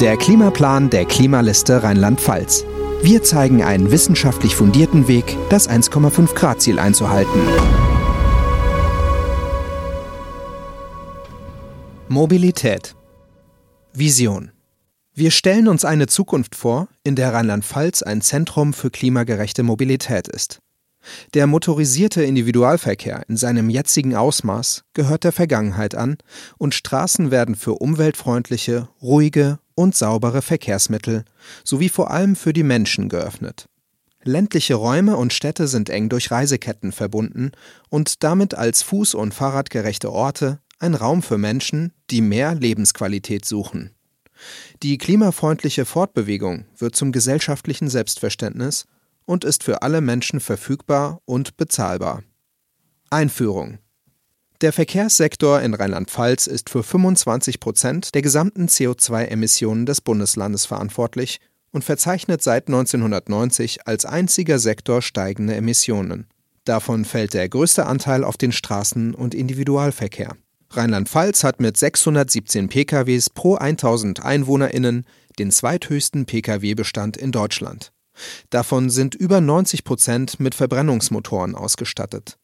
Der Klimaplan der Klimaliste Rheinland-Pfalz. Wir zeigen einen wissenschaftlich fundierten Weg, das 1,5 Grad Ziel einzuhalten. Mobilität. Vision. Wir stellen uns eine Zukunft vor, in der Rheinland-Pfalz ein Zentrum für klimagerechte Mobilität ist. Der motorisierte Individualverkehr in seinem jetzigen Ausmaß gehört der Vergangenheit an und Straßen werden für umweltfreundliche, ruhige und saubere Verkehrsmittel sowie vor allem für die Menschen geöffnet. Ländliche Räume und Städte sind eng durch Reiseketten verbunden und damit als fuß- und fahrradgerechte Orte ein Raum für Menschen, die mehr Lebensqualität suchen. Die klimafreundliche Fortbewegung wird zum gesellschaftlichen Selbstverständnis und ist für alle Menschen verfügbar und bezahlbar. Einführung Der Verkehrssektor in Rheinland-Pfalz ist für 25 Prozent der gesamten CO2-Emissionen des Bundeslandes verantwortlich und verzeichnet seit 1990 als einziger Sektor steigende Emissionen. Davon fällt der größte Anteil auf den Straßen- und Individualverkehr. Rheinland-Pfalz hat mit 617 PKWs pro 1000 EinwohnerInnen den zweithöchsten Pkw-Bestand in Deutschland. Davon sind über 90 Prozent mit Verbrennungsmotoren ausgestattet.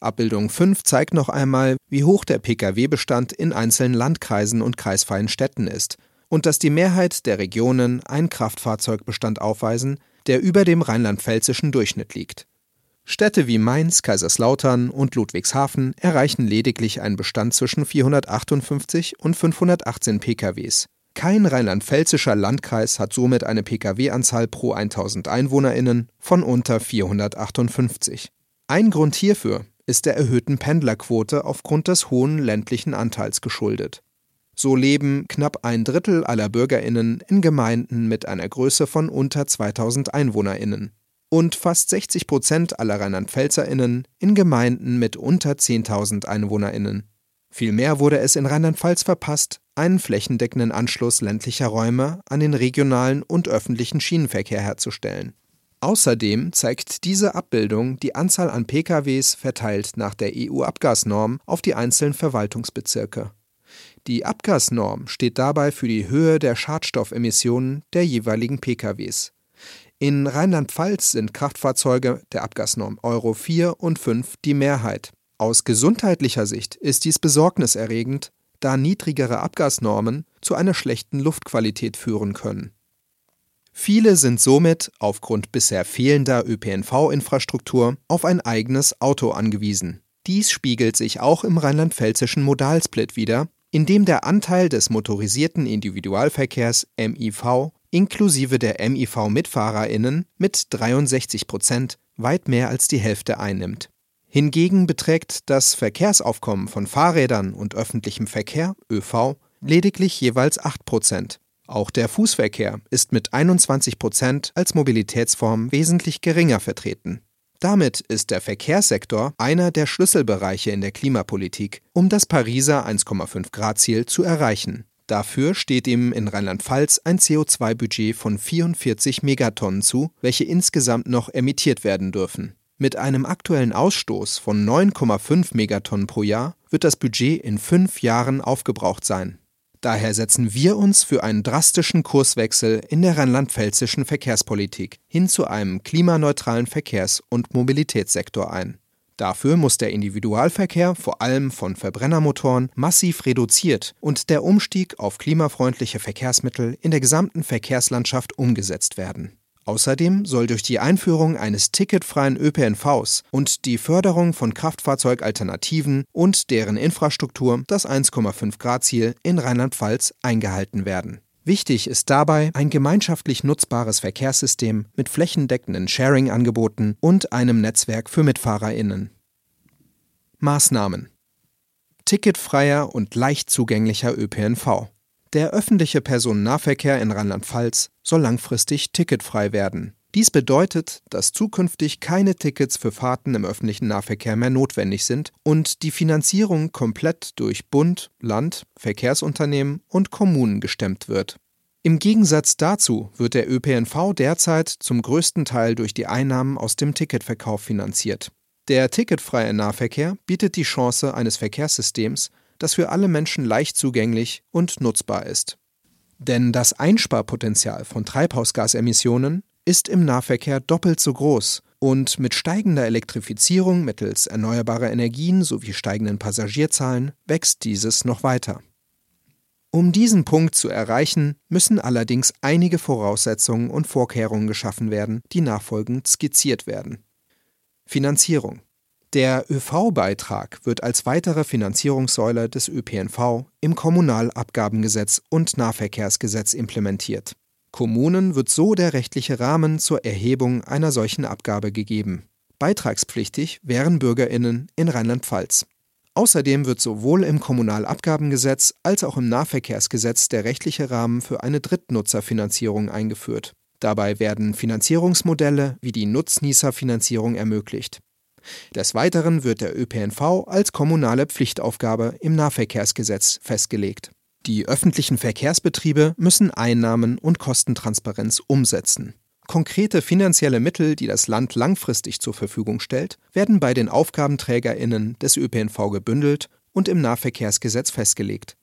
Abbildung 5 zeigt noch einmal, wie hoch der Pkw-Bestand in einzelnen Landkreisen und kreisfreien Städten ist und dass die Mehrheit der Regionen einen Kraftfahrzeugbestand aufweisen, der über dem rheinland-pfälzischen Durchschnitt liegt. Städte wie Mainz, Kaiserslautern und Ludwigshafen erreichen lediglich einen Bestand zwischen 458 und 518 PKWs. Kein rheinland-pfälzischer Landkreis hat somit eine Pkw-Anzahl pro 1000 EinwohnerInnen von unter 458. Ein Grund hierfür ist der erhöhten Pendlerquote aufgrund des hohen ländlichen Anteils geschuldet. So leben knapp ein Drittel aller BürgerInnen in Gemeinden mit einer Größe von unter 2000 EinwohnerInnen und fast 60 Prozent aller RheinlandpfälzerInnen in Gemeinden mit unter 10.000 EinwohnerInnen. Vielmehr wurde es in Rheinland-Pfalz verpasst, einen flächendeckenden Anschluss ländlicher Räume an den regionalen und öffentlichen Schienenverkehr herzustellen. Außerdem zeigt diese Abbildung die Anzahl an PKWs verteilt nach der EU-Abgasnorm auf die einzelnen Verwaltungsbezirke. Die Abgasnorm steht dabei für die Höhe der Schadstoffemissionen der jeweiligen PKWs. In Rheinland-Pfalz sind Kraftfahrzeuge der Abgasnorm Euro 4 und 5 die Mehrheit. Aus gesundheitlicher Sicht ist dies besorgniserregend, da niedrigere Abgasnormen zu einer schlechten Luftqualität führen können. Viele sind somit aufgrund bisher fehlender ÖPNV-Infrastruktur auf ein eigenes Auto angewiesen. Dies spiegelt sich auch im rheinland-pfälzischen Modalsplit wider, in dem der Anteil des motorisierten Individualverkehrs MIV inklusive der MIV-MitfahrerInnen mit 63 Prozent weit mehr als die Hälfte einnimmt. Hingegen beträgt das Verkehrsaufkommen von Fahrrädern und öffentlichem Verkehr ÖV lediglich jeweils 8 Prozent. Auch der Fußverkehr ist mit 21 Prozent als Mobilitätsform wesentlich geringer vertreten. Damit ist der Verkehrssektor einer der Schlüsselbereiche in der Klimapolitik, um das Pariser 1,5 Grad Ziel zu erreichen. Dafür steht ihm in Rheinland-Pfalz ein CO2-Budget von 44 Megatonnen zu, welche insgesamt noch emittiert werden dürfen. Mit einem aktuellen Ausstoß von 9,5 Megatonnen pro Jahr wird das Budget in fünf Jahren aufgebraucht sein. Daher setzen wir uns für einen drastischen Kurswechsel in der rheinland-pfälzischen Verkehrspolitik hin zu einem klimaneutralen Verkehrs- und Mobilitätssektor ein. Dafür muss der Individualverkehr vor allem von Verbrennermotoren massiv reduziert und der Umstieg auf klimafreundliche Verkehrsmittel in der gesamten Verkehrslandschaft umgesetzt werden. Außerdem soll durch die Einführung eines ticketfreien ÖPNVs und die Förderung von Kraftfahrzeugalternativen und deren Infrastruktur das 1,5 Grad Ziel in Rheinland-Pfalz eingehalten werden. Wichtig ist dabei ein gemeinschaftlich nutzbares Verkehrssystem mit flächendeckenden Sharing-Angeboten und einem Netzwerk für MitfahrerInnen. Maßnahmen Ticketfreier und leicht zugänglicher ÖPNV. Der öffentliche Personennahverkehr in Rheinland-Pfalz soll langfristig ticketfrei werden. Dies bedeutet, dass zukünftig keine Tickets für Fahrten im öffentlichen Nahverkehr mehr notwendig sind und die Finanzierung komplett durch Bund, Land, Verkehrsunternehmen und Kommunen gestemmt wird. Im Gegensatz dazu wird der ÖPNV derzeit zum größten Teil durch die Einnahmen aus dem Ticketverkauf finanziert. Der ticketfreie Nahverkehr bietet die Chance eines Verkehrssystems, das für alle Menschen leicht zugänglich und nutzbar ist. Denn das Einsparpotenzial von Treibhausgasemissionen ist im Nahverkehr doppelt so groß und mit steigender Elektrifizierung mittels erneuerbarer Energien sowie steigenden Passagierzahlen wächst dieses noch weiter. Um diesen Punkt zu erreichen, müssen allerdings einige Voraussetzungen und Vorkehrungen geschaffen werden, die nachfolgend skizziert werden. Finanzierung der ÖV-Beitrag wird als weitere Finanzierungssäule des ÖPNV im Kommunalabgabengesetz und Nahverkehrsgesetz implementiert. Kommunen wird so der rechtliche Rahmen zur Erhebung einer solchen Abgabe gegeben. Beitragspflichtig wären Bürgerinnen in Rheinland-Pfalz. Außerdem wird sowohl im Kommunalabgabengesetz als auch im Nahverkehrsgesetz der rechtliche Rahmen für eine Drittnutzerfinanzierung eingeführt. Dabei werden Finanzierungsmodelle wie die Nutznießerfinanzierung ermöglicht. Des Weiteren wird der ÖPNV als kommunale Pflichtaufgabe im Nahverkehrsgesetz festgelegt. Die öffentlichen Verkehrsbetriebe müssen Einnahmen und Kostentransparenz umsetzen. Konkrete finanzielle Mittel, die das Land langfristig zur Verfügung stellt, werden bei den Aufgabenträgerinnen des ÖPNV gebündelt und im Nahverkehrsgesetz festgelegt.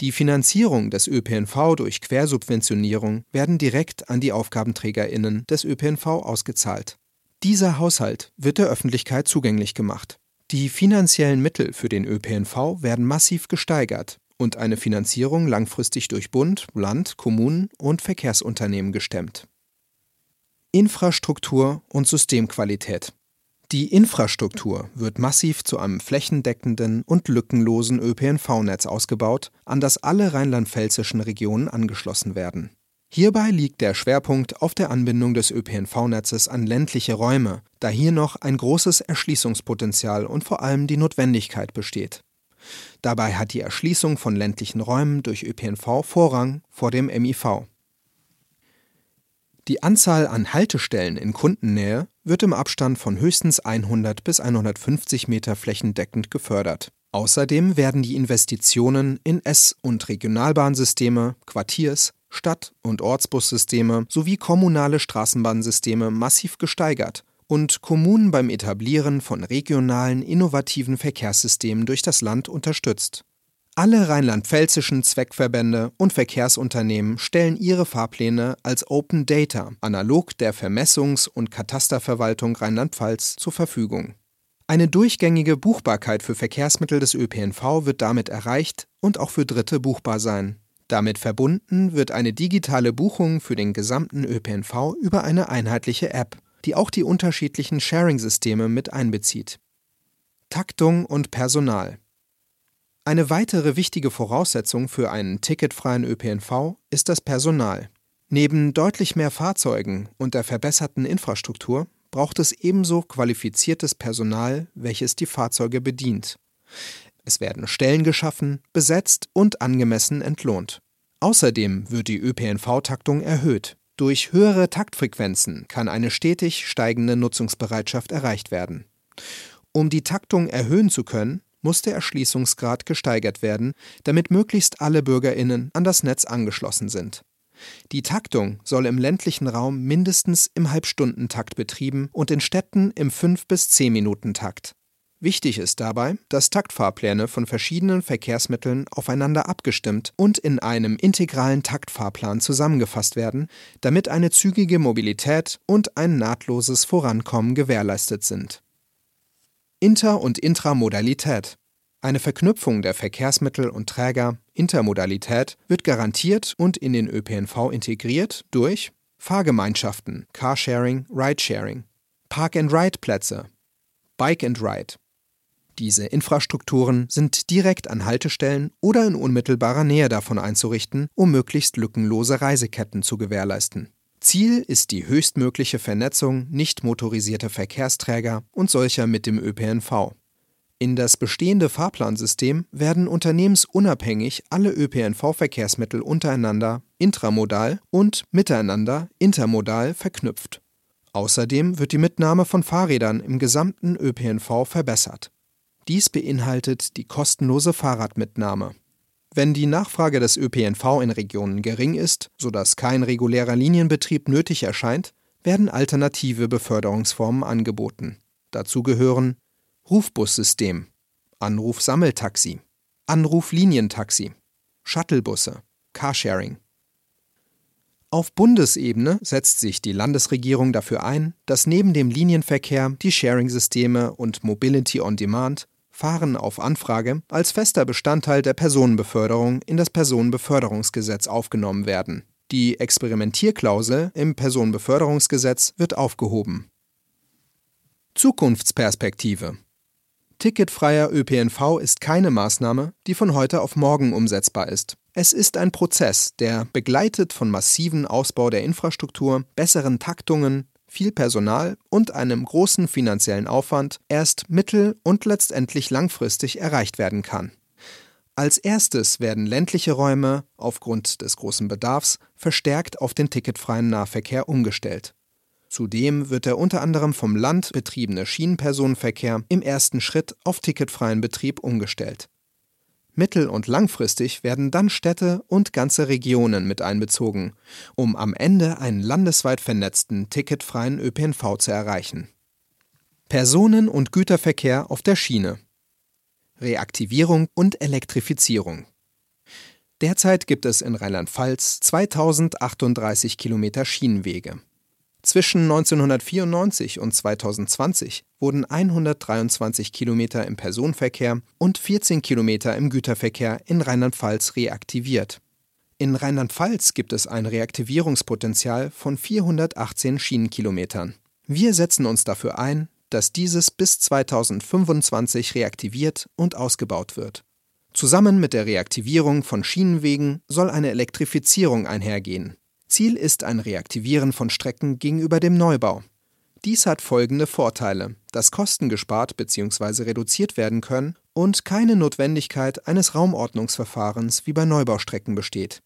Die Finanzierung des ÖPNV durch Quersubventionierung werden direkt an die Aufgabenträgerinnen des ÖPNV ausgezahlt. Dieser Haushalt wird der Öffentlichkeit zugänglich gemacht. Die finanziellen Mittel für den ÖPNV werden massiv gesteigert und eine Finanzierung langfristig durch Bund, Land, Kommunen und Verkehrsunternehmen gestemmt. Infrastruktur und Systemqualität Die Infrastruktur wird massiv zu einem flächendeckenden und lückenlosen ÖPNV-Netz ausgebaut, an das alle rheinland-pfälzischen Regionen angeschlossen werden. Hierbei liegt der Schwerpunkt auf der Anbindung des ÖPNV-Netzes an ländliche Räume, da hier noch ein großes Erschließungspotenzial und vor allem die Notwendigkeit besteht. Dabei hat die Erschließung von ländlichen Räumen durch ÖPNV Vorrang vor dem MIV. Die Anzahl an Haltestellen in Kundennähe wird im Abstand von höchstens 100 bis 150 Meter flächendeckend gefördert. Außerdem werden die Investitionen in S- und Regionalbahnsysteme, Quartiers-, Stadt- und Ortsbussysteme sowie kommunale Straßenbahnsysteme massiv gesteigert und Kommunen beim Etablieren von regionalen innovativen Verkehrssystemen durch das Land unterstützt. Alle rheinland-pfälzischen Zweckverbände und Verkehrsunternehmen stellen ihre Fahrpläne als Open Data analog der Vermessungs- und Katasterverwaltung Rheinland-Pfalz zur Verfügung. Eine durchgängige Buchbarkeit für Verkehrsmittel des ÖPNV wird damit erreicht und auch für Dritte buchbar sein. Damit verbunden wird eine digitale Buchung für den gesamten ÖPNV über eine einheitliche App, die auch die unterschiedlichen Sharing-Systeme mit einbezieht. Taktung und Personal Eine weitere wichtige Voraussetzung für einen ticketfreien ÖPNV ist das Personal. Neben deutlich mehr Fahrzeugen und der verbesserten Infrastruktur braucht es ebenso qualifiziertes Personal, welches die Fahrzeuge bedient. Es werden Stellen geschaffen, besetzt und angemessen entlohnt. Außerdem wird die ÖPNV-Taktung erhöht. Durch höhere Taktfrequenzen kann eine stetig steigende Nutzungsbereitschaft erreicht werden. Um die Taktung erhöhen zu können, muss der Erschließungsgrad gesteigert werden, damit möglichst alle Bürgerinnen an das Netz angeschlossen sind. Die Taktung soll im ländlichen Raum mindestens im Halbstundentakt betrieben und in Städten im 5- bis 10-Minuten-Takt. Wichtig ist dabei, dass Taktfahrpläne von verschiedenen Verkehrsmitteln aufeinander abgestimmt und in einem integralen Taktfahrplan zusammengefasst werden, damit eine zügige Mobilität und ein nahtloses Vorankommen gewährleistet sind. Inter- und Intramodalität eine Verknüpfung der Verkehrsmittel und Träger, Intermodalität, wird garantiert und in den ÖPNV integriert durch Fahrgemeinschaften, Carsharing, Ridesharing, Park-and-Ride-Plätze, Bike-and-Ride, diese Infrastrukturen sind direkt an Haltestellen oder in unmittelbarer Nähe davon einzurichten, um möglichst lückenlose Reiseketten zu gewährleisten. Ziel ist die höchstmögliche Vernetzung nicht motorisierter Verkehrsträger und solcher mit dem ÖPNV. In das bestehende Fahrplansystem werden unternehmensunabhängig alle ÖPNV-Verkehrsmittel untereinander intramodal und miteinander intermodal verknüpft. Außerdem wird die Mitnahme von Fahrrädern im gesamten ÖPNV verbessert. Dies beinhaltet die kostenlose Fahrradmitnahme. Wenn die Nachfrage des ÖPNV in Regionen gering ist, sodass kein regulärer Linienbetrieb nötig erscheint, werden alternative Beförderungsformen angeboten. Dazu gehören Rufbussystem, Anrufsammeltaxi, Anruflinientaxi, Shuttlebusse, Carsharing, Auf Bundesebene setzt sich die Landesregierung dafür ein, dass neben dem Linienverkehr die Sharing-Systeme und Mobility on Demand Fahren auf Anfrage als fester Bestandteil der Personenbeförderung in das Personenbeförderungsgesetz aufgenommen werden. Die Experimentierklausel im Personenbeförderungsgesetz wird aufgehoben. Zukunftsperspektive Ticketfreier ÖPNV ist keine Maßnahme, die von heute auf morgen umsetzbar ist. Es ist ein Prozess, der, begleitet von massiven Ausbau der Infrastruktur, besseren Taktungen, viel Personal und einem großen finanziellen Aufwand, erst mittel- und letztendlich langfristig erreicht werden kann. Als erstes werden ländliche Räume aufgrund des großen Bedarfs verstärkt auf den ticketfreien Nahverkehr umgestellt. Zudem wird der unter anderem vom Land betriebene Schienenpersonenverkehr im ersten Schritt auf ticketfreien Betrieb umgestellt. Mittel- und langfristig werden dann Städte und ganze Regionen mit einbezogen, um am Ende einen landesweit vernetzten ticketfreien ÖPNV zu erreichen. Personen- und Güterverkehr auf der Schiene. Reaktivierung und Elektrifizierung. Derzeit gibt es in Rheinland-Pfalz 2038 Kilometer Schienenwege. Zwischen 1994 und 2020 wurden 123 Kilometer im Personenverkehr und 14 Kilometer im Güterverkehr in Rheinland-Pfalz reaktiviert. In Rheinland-Pfalz gibt es ein Reaktivierungspotenzial von 418 Schienenkilometern. Wir setzen uns dafür ein, dass dieses bis 2025 reaktiviert und ausgebaut wird. Zusammen mit der Reaktivierung von Schienenwegen soll eine Elektrifizierung einhergehen. Ziel ist ein Reaktivieren von Strecken gegenüber dem Neubau. Dies hat folgende Vorteile, dass Kosten gespart bzw. reduziert werden können und keine Notwendigkeit eines Raumordnungsverfahrens wie bei Neubaustrecken besteht.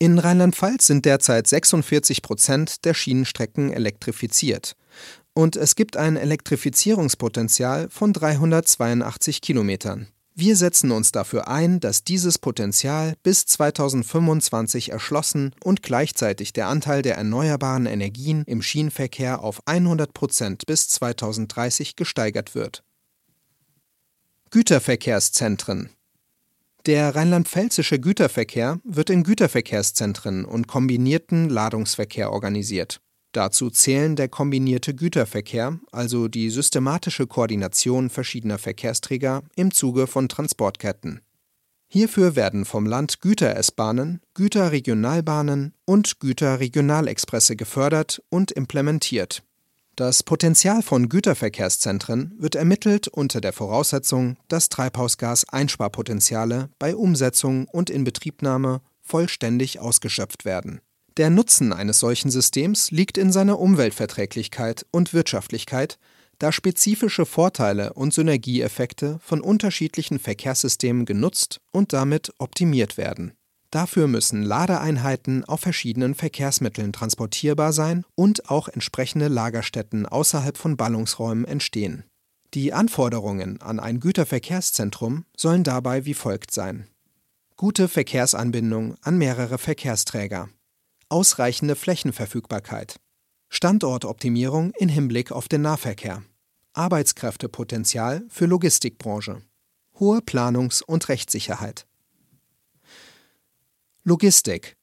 In Rheinland-Pfalz sind derzeit 46 Prozent der Schienenstrecken elektrifiziert und es gibt ein Elektrifizierungspotenzial von 382 Kilometern. Wir setzen uns dafür ein, dass dieses Potenzial bis 2025 erschlossen und gleichzeitig der Anteil der erneuerbaren Energien im Schienenverkehr auf 100 Prozent bis 2030 gesteigert wird. Güterverkehrszentren Der rheinland-pfälzische Güterverkehr wird in Güterverkehrszentren und kombinierten Ladungsverkehr organisiert. Dazu zählen der kombinierte Güterverkehr, also die systematische Koordination verschiedener Verkehrsträger im Zuge von Transportketten. Hierfür werden vom Land Güter-S-Bahnen, Güterregionalbahnen und Güterregionalexpresse gefördert und implementiert. Das Potenzial von Güterverkehrszentren wird ermittelt unter der Voraussetzung, dass Treibhausgaseinsparpotenziale bei Umsetzung und Inbetriebnahme vollständig ausgeschöpft werden der Nutzen eines solchen Systems liegt in seiner Umweltverträglichkeit und Wirtschaftlichkeit, da spezifische Vorteile und Synergieeffekte von unterschiedlichen Verkehrssystemen genutzt und damit optimiert werden. Dafür müssen Ladeeinheiten auf verschiedenen Verkehrsmitteln transportierbar sein und auch entsprechende Lagerstätten außerhalb von Ballungsräumen entstehen. Die Anforderungen an ein Güterverkehrszentrum sollen dabei wie folgt sein. Gute Verkehrsanbindung an mehrere Verkehrsträger ausreichende Flächenverfügbarkeit, Standortoptimierung in Hinblick auf den Nahverkehr, Arbeitskräftepotenzial für Logistikbranche, hohe Planungs- und Rechtssicherheit. Logistik.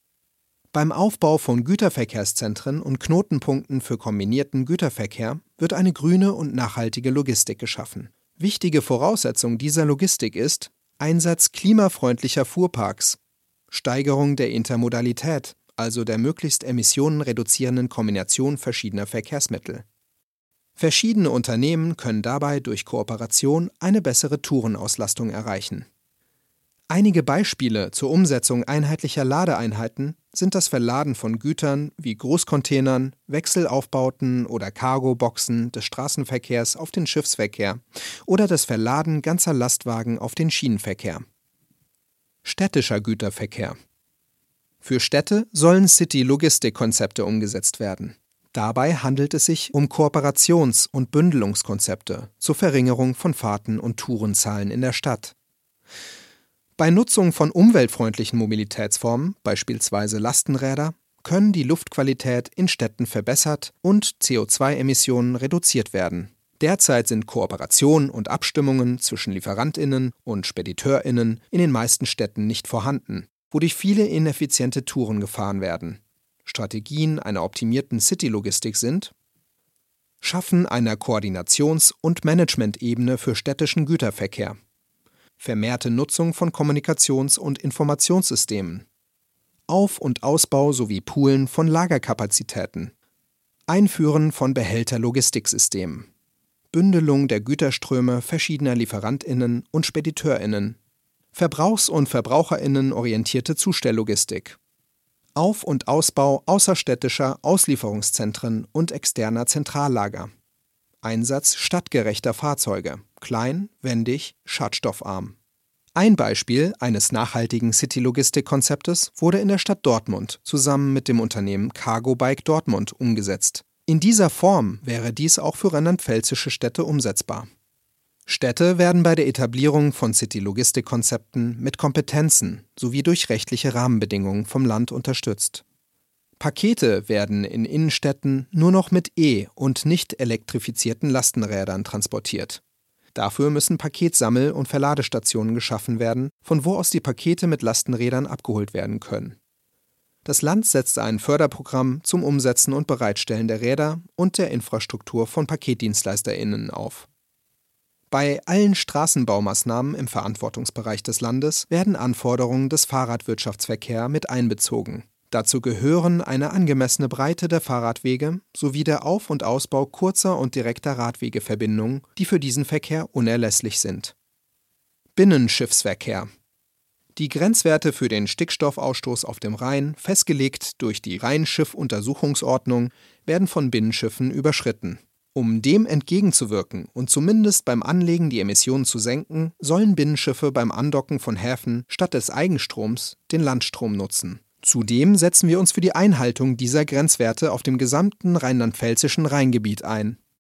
Beim Aufbau von Güterverkehrszentren und Knotenpunkten für kombinierten Güterverkehr wird eine grüne und nachhaltige Logistik geschaffen. Wichtige Voraussetzung dieser Logistik ist Einsatz klimafreundlicher Fuhrparks, Steigerung der Intermodalität, also der möglichst Emissionen reduzierenden Kombination verschiedener Verkehrsmittel. Verschiedene Unternehmen können dabei durch Kooperation eine bessere Tourenauslastung erreichen. Einige Beispiele zur Umsetzung einheitlicher Ladeeinheiten sind das Verladen von Gütern wie Großcontainern, Wechselaufbauten oder Cargoboxen des Straßenverkehrs auf den Schiffsverkehr oder das Verladen ganzer Lastwagen auf den Schienenverkehr. Städtischer Güterverkehr für Städte sollen City-Logistik-Konzepte umgesetzt werden. Dabei handelt es sich um Kooperations- und Bündelungskonzepte zur Verringerung von Fahrten und Tourenzahlen in der Stadt. Bei Nutzung von umweltfreundlichen Mobilitätsformen, beispielsweise Lastenräder, können die Luftqualität in Städten verbessert und CO2-Emissionen reduziert werden. Derzeit sind Kooperationen und Abstimmungen zwischen Lieferantinnen und Spediteurinnen in den meisten Städten nicht vorhanden wodurch viele ineffiziente Touren gefahren werden. Strategien einer optimierten City-Logistik sind Schaffen einer Koordinations- und Managementebene für städtischen Güterverkehr, vermehrte Nutzung von Kommunikations- und Informationssystemen, Auf- und Ausbau sowie Poolen von Lagerkapazitäten, Einführen von Behälterlogistiksystemen, Bündelung der Güterströme verschiedener Lieferantinnen und Spediteurinnen, Verbrauchs- und Verbraucherinnen orientierte Zustelllogistik, Auf- und Ausbau außerstädtischer Auslieferungszentren und externer Zentrallager, Einsatz stadtgerechter Fahrzeuge, klein, wendig, schadstoffarm. Ein Beispiel eines nachhaltigen City-Logistik-Konzeptes wurde in der Stadt Dortmund zusammen mit dem Unternehmen Cargo Bike Dortmund umgesetzt. In dieser Form wäre dies auch für rheinland-pfälzische Städte umsetzbar. Städte werden bei der Etablierung von City-Logistik-Konzepten mit Kompetenzen sowie durch rechtliche Rahmenbedingungen vom Land unterstützt. Pakete werden in Innenstädten nur noch mit E- und nicht elektrifizierten Lastenrädern transportiert. Dafür müssen Paketsammel- und Verladestationen geschaffen werden, von wo aus die Pakete mit Lastenrädern abgeholt werden können. Das Land setzt ein Förderprogramm zum Umsetzen und Bereitstellen der Räder und der Infrastruktur von PaketdienstleisterInnen auf. Bei allen Straßenbaumaßnahmen im Verantwortungsbereich des Landes werden Anforderungen des Fahrradwirtschaftsverkehrs mit einbezogen. Dazu gehören eine angemessene Breite der Fahrradwege sowie der Auf- und Ausbau kurzer und direkter Radwegeverbindungen, die für diesen Verkehr unerlässlich sind. Binnenschiffsverkehr Die Grenzwerte für den Stickstoffausstoß auf dem Rhein, festgelegt durch die Rheinschiff-Untersuchungsordnung, werden von Binnenschiffen überschritten. Um dem entgegenzuwirken und zumindest beim Anlegen die Emissionen zu senken, sollen Binnenschiffe beim Andocken von Häfen statt des Eigenstroms den Landstrom nutzen. Zudem setzen wir uns für die Einhaltung dieser Grenzwerte auf dem gesamten rheinland-pfälzischen Rheingebiet ein.